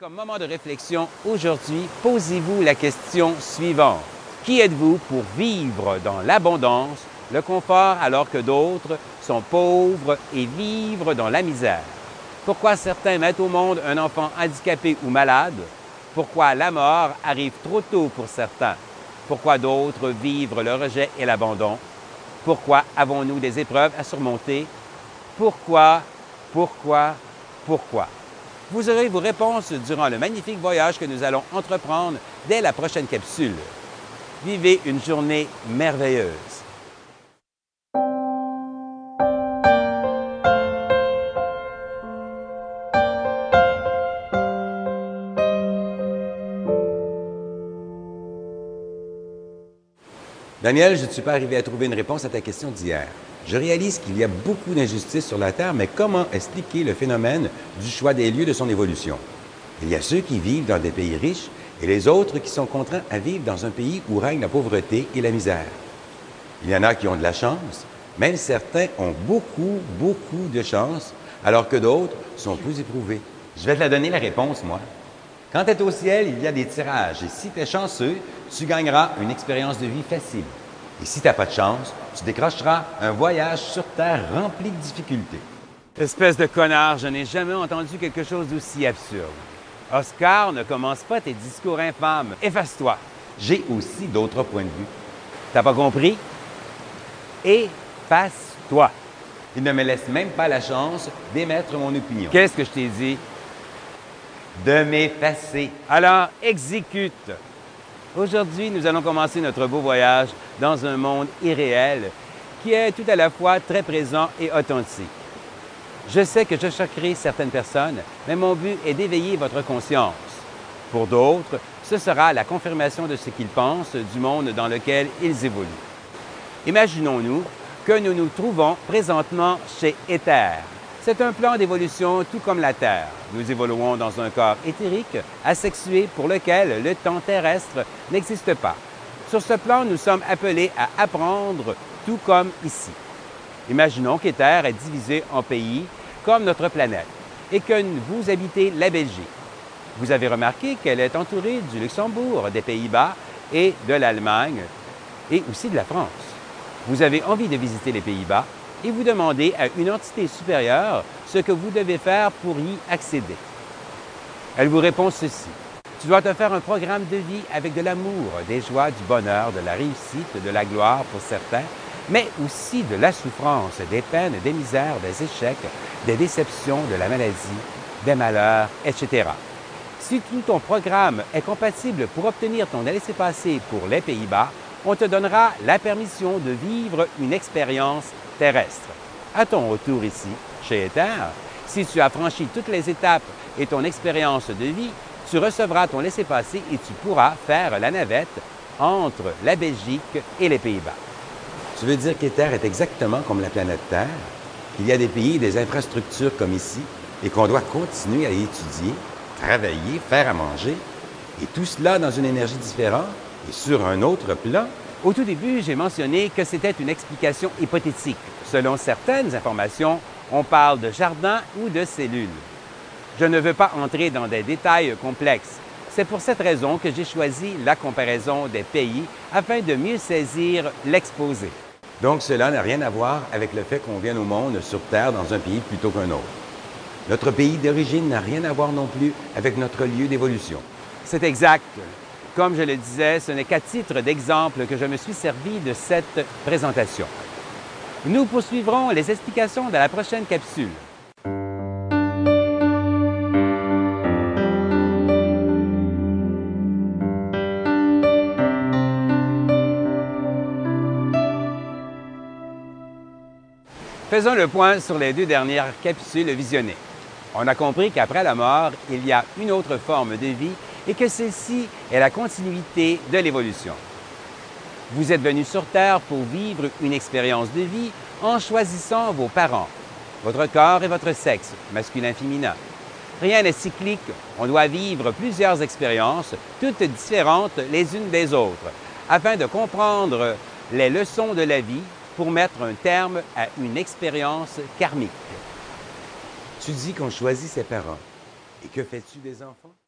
Comme moment de réflexion aujourd'hui, posez-vous la question suivante. Qui êtes-vous pour vivre dans l'abondance, le confort alors que d'autres sont pauvres et vivre dans la misère? Pourquoi certains mettent au monde un enfant handicapé ou malade? Pourquoi la mort arrive trop tôt pour certains? Pourquoi d'autres vivent le rejet et l'abandon? Pourquoi avons-nous des épreuves à surmonter? Pourquoi, pourquoi, pourquoi? Vous aurez vos réponses durant le magnifique voyage que nous allons entreprendre dès la prochaine capsule. Vivez une journée merveilleuse. Daniel, je ne suis pas arrivé à trouver une réponse à ta question d'hier. Je réalise qu'il y a beaucoup d'injustices sur la Terre, mais comment expliquer le phénomène du choix des lieux de son évolution? Il y a ceux qui vivent dans des pays riches et les autres qui sont contraints à vivre dans un pays où règne la pauvreté et la misère. Il y en a qui ont de la chance, même certains ont beaucoup, beaucoup de chance, alors que d'autres sont plus éprouvés. Je vais te donner la réponse, moi. Quand tu es au ciel, il y a des tirages et si tu es chanceux, tu gagneras une expérience de vie facile. Et si tu n'as pas de chance, tu décrocheras un voyage sur Terre rempli de difficultés. Espèce de connard, je n'ai jamais entendu quelque chose d'aussi absurde. Oscar, ne commence pas tes discours infâmes. Efface-toi. J'ai aussi d'autres points de vue. T'as pas compris? Efface-toi. Il ne me laisse même pas la chance d'émettre mon opinion. Qu'est-ce que je t'ai dit? De m'effacer. Alors, exécute. Aujourd'hui, nous allons commencer notre beau voyage dans un monde irréel qui est tout à la fois très présent et authentique. Je sais que je choquerai certaines personnes, mais mon but est d'éveiller votre conscience. Pour d'autres, ce sera la confirmation de ce qu'ils pensent du monde dans lequel ils évoluent. Imaginons-nous que nous nous trouvons présentement chez Éther. C'est un plan d'évolution tout comme la Terre. Nous évoluons dans un corps éthérique, asexué, pour lequel le temps terrestre n'existe pas. Sur ce plan, nous sommes appelés à apprendre tout comme ici. Imaginons qu'Éther est divisé en pays comme notre planète et que vous habitez la Belgique. Vous avez remarqué qu'elle est entourée du Luxembourg, des Pays-Bas et de l'Allemagne et aussi de la France. Vous avez envie de visiter les Pays-Bas? Et vous demandez à une entité supérieure ce que vous devez faire pour y accéder. Elle vous répond ceci. Tu dois te faire un programme de vie avec de l'amour, des joies, du bonheur, de la réussite, de la gloire pour certains, mais aussi de la souffrance, des peines, des misères, des échecs, des déceptions, de la maladie, des malheurs, etc. Si tout ton programme est compatible pour obtenir ton laissez-passer pour les Pays-Bas, on te donnera la permission de vivre une expérience À ton retour ici, chez Ether, si tu as franchi toutes les étapes et ton expérience de vie, tu recevras ton laissez-passer et tu pourras faire la navette entre la Belgique et les Pays-Bas. Tu veux dire qu'Ether est exactement comme la planète Terre, qu'il y a des pays et des infrastructures comme ici et qu'on doit continuer à étudier, travailler, faire à manger, et tout cela dans une énergie différente et sur un autre plan? Au tout début, j'ai mentionné que c'était une explication hypothétique. Selon certaines informations, on parle de jardin ou de cellules. Je ne veux pas entrer dans des détails complexes. C'est pour cette raison que j'ai choisi la comparaison des pays afin de mieux saisir l'exposé. Donc cela n'a rien à voir avec le fait qu'on vienne au monde sur Terre dans un pays plutôt qu'un autre. Notre pays d'origine n'a rien à voir non plus avec notre lieu d'évolution. C'est exact. Comme je le disais, ce n'est qu'à titre d'exemple que je me suis servi de cette présentation. Nous poursuivrons les explications dans la prochaine capsule. Faisons le point sur les deux dernières capsules visionnées. On a compris qu'après la mort, il y a une autre forme de vie et que celle-ci est la continuité de l'évolution. Vous êtes venu sur Terre pour vivre une expérience de vie en choisissant vos parents, votre corps et votre sexe, masculin-féminin. Rien n'est cyclique, on doit vivre plusieurs expériences, toutes différentes les unes des autres, afin de comprendre les leçons de la vie pour mettre un terme à une expérience karmique. Tu dis qu'on choisit ses parents. Et que fais-tu des enfants?